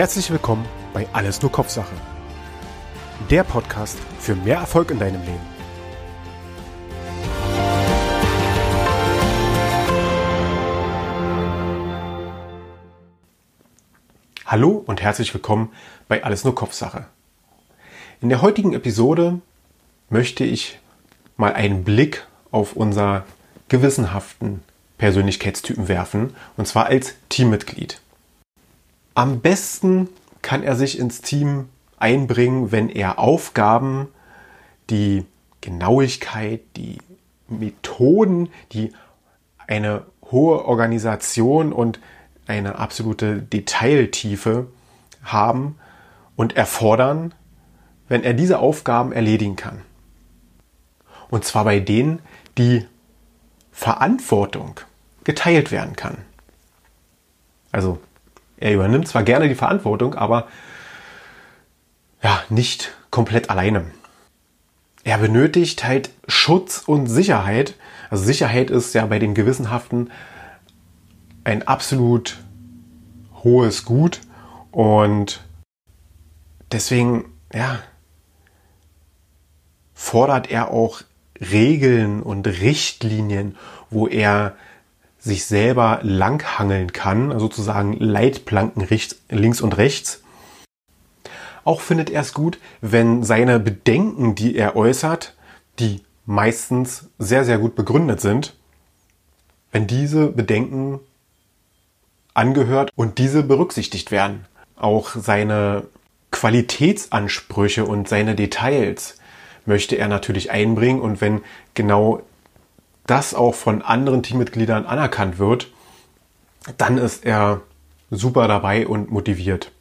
Herzlich willkommen bei Alles nur Kopfsache. Der Podcast für mehr Erfolg in deinem Leben. Hallo und herzlich willkommen bei Alles nur Kopfsache. In der heutigen Episode möchte ich mal einen Blick auf unser gewissenhaften Persönlichkeitstypen werfen, und zwar als Teammitglied. Am besten kann er sich ins Team einbringen, wenn er Aufgaben, die Genauigkeit, die Methoden, die eine hohe Organisation und eine absolute Detailtiefe haben und erfordern, wenn er diese Aufgaben erledigen kann. Und zwar bei denen, die Verantwortung geteilt werden kann. Also er übernimmt zwar gerne die Verantwortung, aber ja, nicht komplett alleine. Er benötigt halt Schutz und Sicherheit. Also Sicherheit ist ja bei den Gewissenhaften ein absolut hohes Gut und deswegen, ja, fordert er auch Regeln und Richtlinien, wo er sich selber langhangeln kann, sozusagen Leitplanken links und rechts. Auch findet er es gut, wenn seine Bedenken, die er äußert, die meistens sehr, sehr gut begründet sind, wenn diese Bedenken angehört und diese berücksichtigt werden. Auch seine Qualitätsansprüche und seine Details möchte er natürlich einbringen und wenn genau das auch von anderen Teammitgliedern anerkannt wird, dann ist er super dabei und motiviert.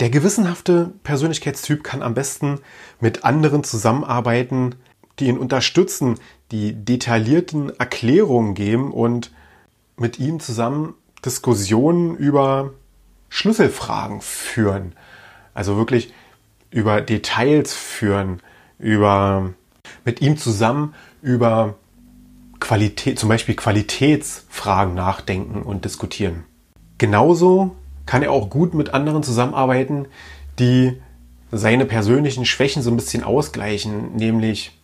Der gewissenhafte Persönlichkeitstyp kann am besten mit anderen zusammenarbeiten, die ihn unterstützen, die detaillierten Erklärungen geben und mit ihm zusammen Diskussionen über Schlüsselfragen führen. Also wirklich über Details führen, über mit ihm zusammen über Qualität, zum Beispiel Qualitätsfragen nachdenken und diskutieren. Genauso kann er auch gut mit anderen zusammenarbeiten, die seine persönlichen Schwächen so ein bisschen ausgleichen, nämlich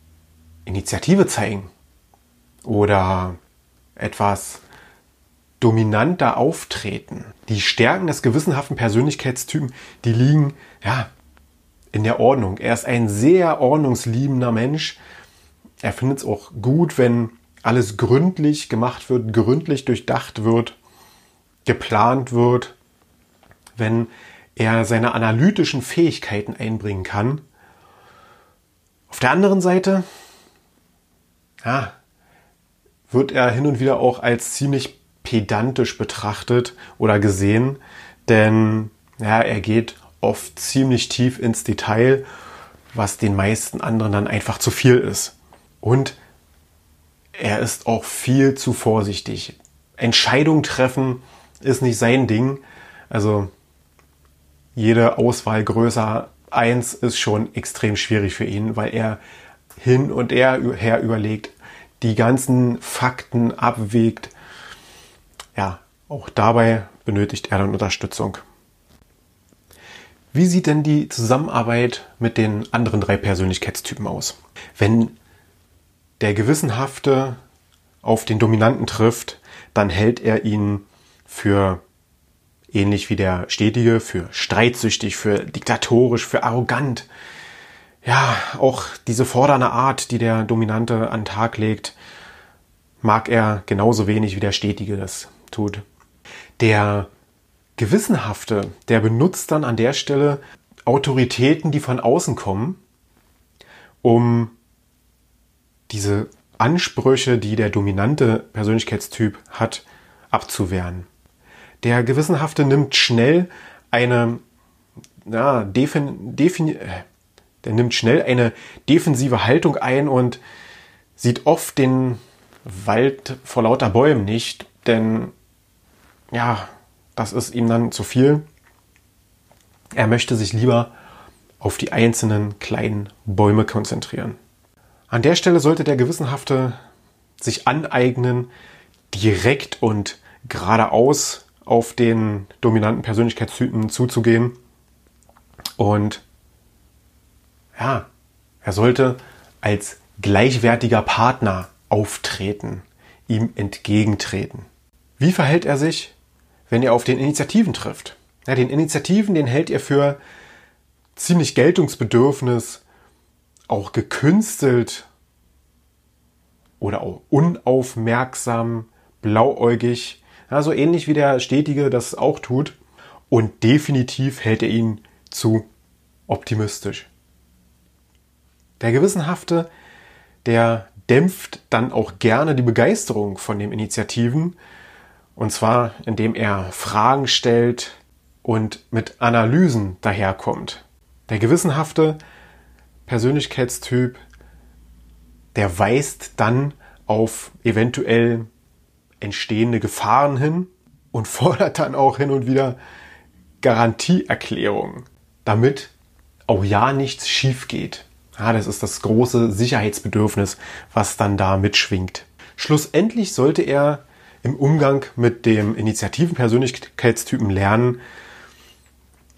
Initiative zeigen oder etwas dominanter auftreten. Die Stärken des gewissenhaften Persönlichkeitstypen, die liegen ja in der Ordnung. Er ist ein sehr ordnungsliebender Mensch. Er findet es auch gut, wenn alles gründlich gemacht wird, gründlich durchdacht wird, geplant wird, wenn er seine analytischen Fähigkeiten einbringen kann. Auf der anderen Seite ja, wird er hin und wieder auch als ziemlich pedantisch betrachtet oder gesehen, denn ja, er geht oft ziemlich tief ins Detail, was den meisten anderen dann einfach zu viel ist. Und er ist auch viel zu vorsichtig. Entscheidung treffen ist nicht sein Ding. Also jede Auswahl größer eins ist schon extrem schwierig für ihn, weil er hin und her überlegt, die ganzen Fakten abwägt. Ja, auch dabei benötigt er dann Unterstützung. Wie sieht denn die Zusammenarbeit mit den anderen drei Persönlichkeitstypen aus? Wenn der Gewissenhafte auf den Dominanten trifft, dann hält er ihn für ähnlich wie der Stetige, für streitsüchtig, für diktatorisch, für arrogant. Ja, auch diese fordernde Art, die der Dominante an den Tag legt, mag er genauso wenig wie der Stetige das tut. Der Gewissenhafte, der benutzt dann an der Stelle Autoritäten, die von außen kommen, um diese Ansprüche, die der dominante Persönlichkeitstyp hat, abzuwehren. Der Gewissenhafte nimmt schnell eine, ja, defin, defin, äh, der nimmt schnell eine defensive Haltung ein und sieht oft den Wald vor lauter Bäumen nicht, denn ja, das ist ihm dann zu viel. Er möchte sich lieber auf die einzelnen kleinen Bäume konzentrieren. An der Stelle sollte der Gewissenhafte sich aneignen, direkt und geradeaus auf den dominanten Persönlichkeitstypen zuzugehen. Und ja, er sollte als gleichwertiger Partner auftreten, ihm entgegentreten. Wie verhält er sich, wenn er auf den Initiativen trifft? Ja, den Initiativen, den hält er für ziemlich geltungsbedürfnis, auch gekünstelt oder auch unaufmerksam, blauäugig, ja, so ähnlich wie der Stetige das auch tut. Und definitiv hält er ihn zu optimistisch. Der Gewissenhafte, der dämpft dann auch gerne die Begeisterung von den Initiativen. Und zwar, indem er Fragen stellt und mit Analysen daherkommt. Der gewissenhafte Persönlichkeitstyp, der weist dann auf eventuell entstehende Gefahren hin und fordert dann auch hin und wieder Garantieerklärungen, damit auch ja nichts schief geht. Ja, das ist das große Sicherheitsbedürfnis, was dann da mitschwingt. Schlussendlich sollte er im Umgang mit dem Initiativen-Persönlichkeitstypen lernen,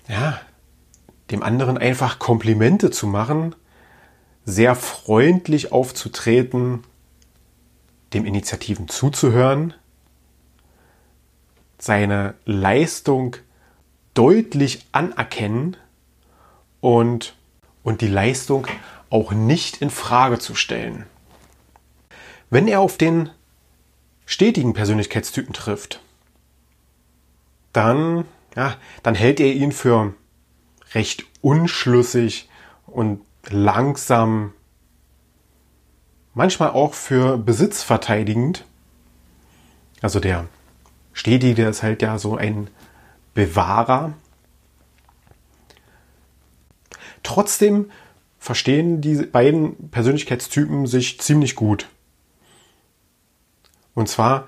ja, dem anderen einfach Komplimente zu machen, sehr freundlich aufzutreten, dem Initiativen zuzuhören, seine Leistung deutlich anerkennen und, und die Leistung auch nicht in Frage zu stellen. Wenn er auf den stetigen Persönlichkeitstypen trifft, dann, ja, dann hält er ihn für recht unschlüssig und langsam, manchmal auch für besitzverteidigend. Also der Stetige ist halt ja so ein Bewahrer. Trotzdem verstehen die beiden Persönlichkeitstypen sich ziemlich gut. Und zwar,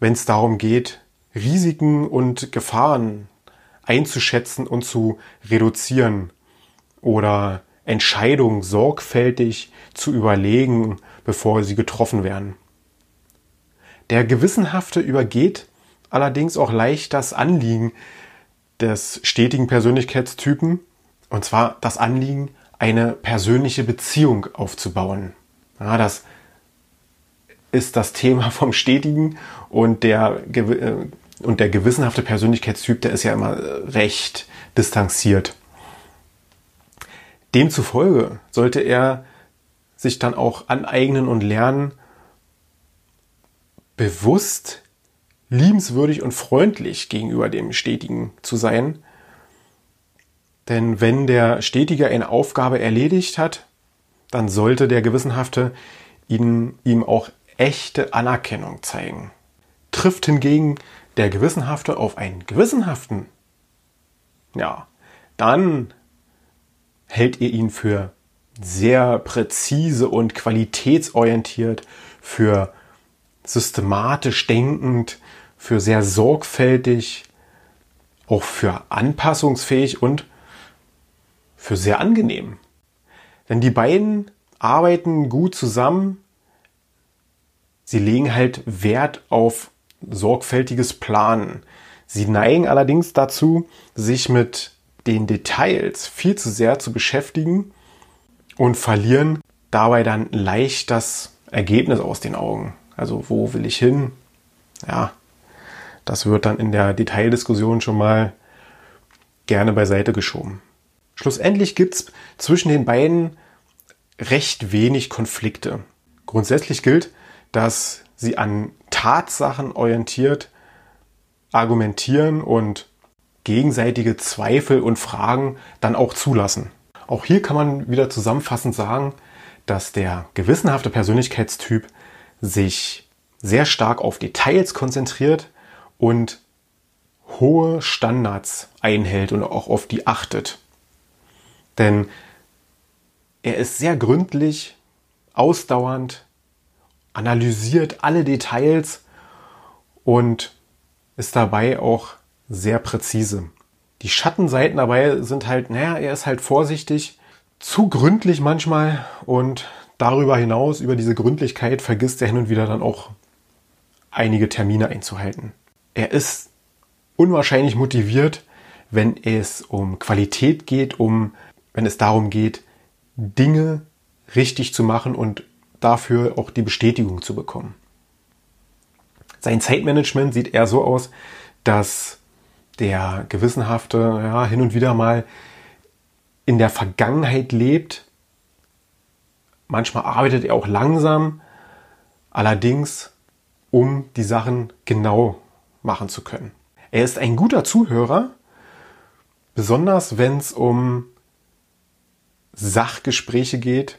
wenn es darum geht, Risiken und Gefahren einzuschätzen und zu reduzieren oder Entscheidungen sorgfältig zu überlegen, bevor sie getroffen werden. Der Gewissenhafte übergeht allerdings auch leicht das Anliegen des stetigen Persönlichkeitstypen, und zwar das Anliegen, eine persönliche Beziehung aufzubauen. Ja, das ist das Thema vom Stetigen und der, äh, und der gewissenhafte Persönlichkeitstyp, der ist ja immer recht distanziert. Demzufolge sollte er sich dann auch aneignen und lernen, bewusst liebenswürdig und freundlich gegenüber dem Stetigen zu sein. Denn wenn der Stetige eine Aufgabe erledigt hat, dann sollte der Gewissenhafte ihn, ihm auch echte Anerkennung zeigen. Trifft hingegen der Gewissenhafte auf einen Gewissenhaften, ja, dann hält ihr ihn für sehr präzise und qualitätsorientiert, für systematisch denkend, für sehr sorgfältig, auch für anpassungsfähig und für sehr angenehm. Denn die beiden arbeiten gut zusammen. Sie legen halt Wert auf sorgfältiges Planen. Sie neigen allerdings dazu, sich mit den Details viel zu sehr zu beschäftigen und verlieren dabei dann leicht das Ergebnis aus den Augen. Also wo will ich hin? Ja, das wird dann in der Detaildiskussion schon mal gerne beiseite geschoben. Schlussendlich gibt's zwischen den beiden recht wenig Konflikte. Grundsätzlich gilt, dass sie an Tatsachen orientiert argumentieren und gegenseitige Zweifel und Fragen dann auch zulassen. Auch hier kann man wieder zusammenfassend sagen, dass der gewissenhafte Persönlichkeitstyp sich sehr stark auf Details konzentriert und hohe Standards einhält und auch auf die achtet. Denn er ist sehr gründlich, ausdauernd, analysiert alle Details und ist dabei auch sehr präzise. Die Schattenseiten dabei sind halt, naja, er ist halt vorsichtig, zu gründlich manchmal und darüber hinaus, über diese Gründlichkeit, vergisst er hin und wieder dann auch einige Termine einzuhalten er ist unwahrscheinlich motiviert, wenn es um Qualität geht, um, wenn es darum geht, Dinge richtig zu machen und dafür auch die Bestätigung zu bekommen. Sein Zeitmanagement sieht eher so aus, dass der gewissenhafte ja, hin und wieder mal in der Vergangenheit lebt. Manchmal arbeitet er auch langsam, allerdings um die Sachen genau machen zu können. Er ist ein guter Zuhörer, besonders wenn es um Sachgespräche geht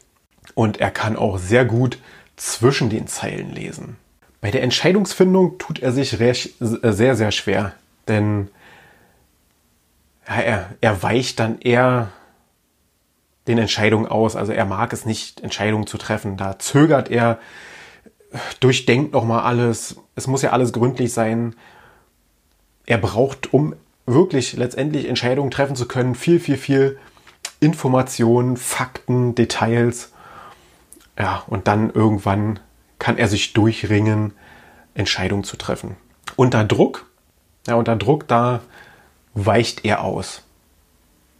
und er kann auch sehr gut zwischen den Zeilen lesen. Bei der Entscheidungsfindung tut er sich sehr, sehr schwer, denn ja, er, er weicht dann eher den Entscheidungen aus. Also er mag es nicht, Entscheidungen zu treffen. Da zögert er, durchdenkt nochmal alles. Es muss ja alles gründlich sein. Er braucht, um wirklich letztendlich Entscheidungen treffen zu können, viel, viel, viel Informationen, Fakten, Details. Ja, und dann irgendwann kann er sich durchringen, Entscheidungen zu treffen. Unter Druck, ja, unter Druck, da weicht er aus.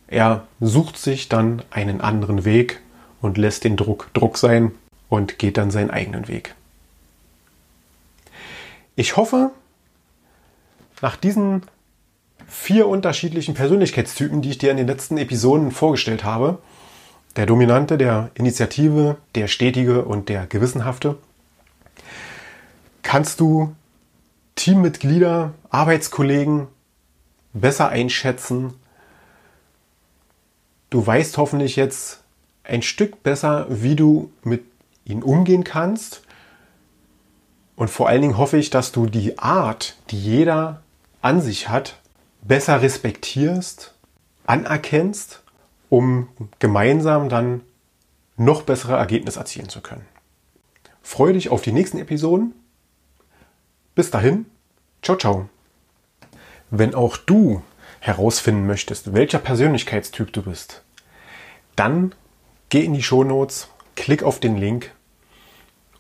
Er sucht sich dann einen anderen Weg und lässt den Druck Druck sein und geht dann seinen eigenen Weg. Ich hoffe, nach diesen vier unterschiedlichen Persönlichkeitstypen, die ich dir in den letzten Episoden vorgestellt habe, der Dominante, der Initiative, der Stetige und der Gewissenhafte, kannst du Teammitglieder, Arbeitskollegen besser einschätzen. Du weißt hoffentlich jetzt ein Stück besser, wie du mit ihnen umgehen kannst. Und vor allen Dingen hoffe ich, dass du die Art, die jeder an sich hat, besser respektierst, anerkennst, um gemeinsam dann noch bessere Ergebnisse erzielen zu können. Freue dich auf die nächsten Episoden. Bis dahin, ciao, ciao. Wenn auch du herausfinden möchtest, welcher Persönlichkeitstyp du bist, dann geh in die Shownotes, klick auf den Link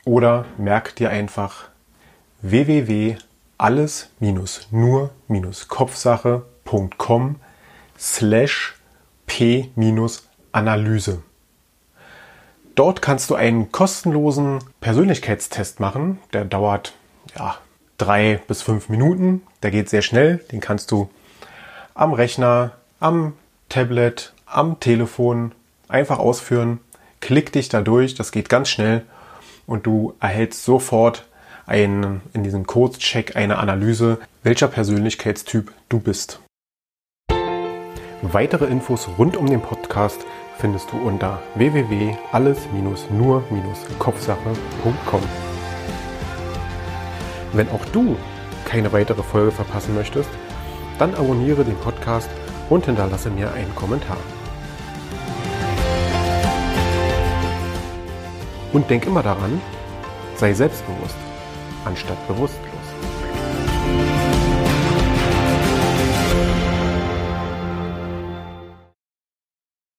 oder merk dir einfach www.alles-nur-kopfsache.com slash p-analyse. Dort kannst du einen kostenlosen Persönlichkeitstest machen. Der dauert ja, drei bis fünf Minuten. Der geht sehr schnell. Den kannst du am Rechner, am Tablet, am Telefon einfach ausführen. Klick dich da durch. Das geht ganz schnell und du erhältst sofort einen, in diesem Codecheck eine Analyse, welcher Persönlichkeitstyp du bist. Weitere Infos rund um den Podcast findest du unter www.alles-nur-kopfsache.com. Wenn auch du keine weitere Folge verpassen möchtest, dann abonniere den Podcast und hinterlasse mir einen Kommentar. Und denk immer daran, sei selbstbewusst anstatt bewusstlos.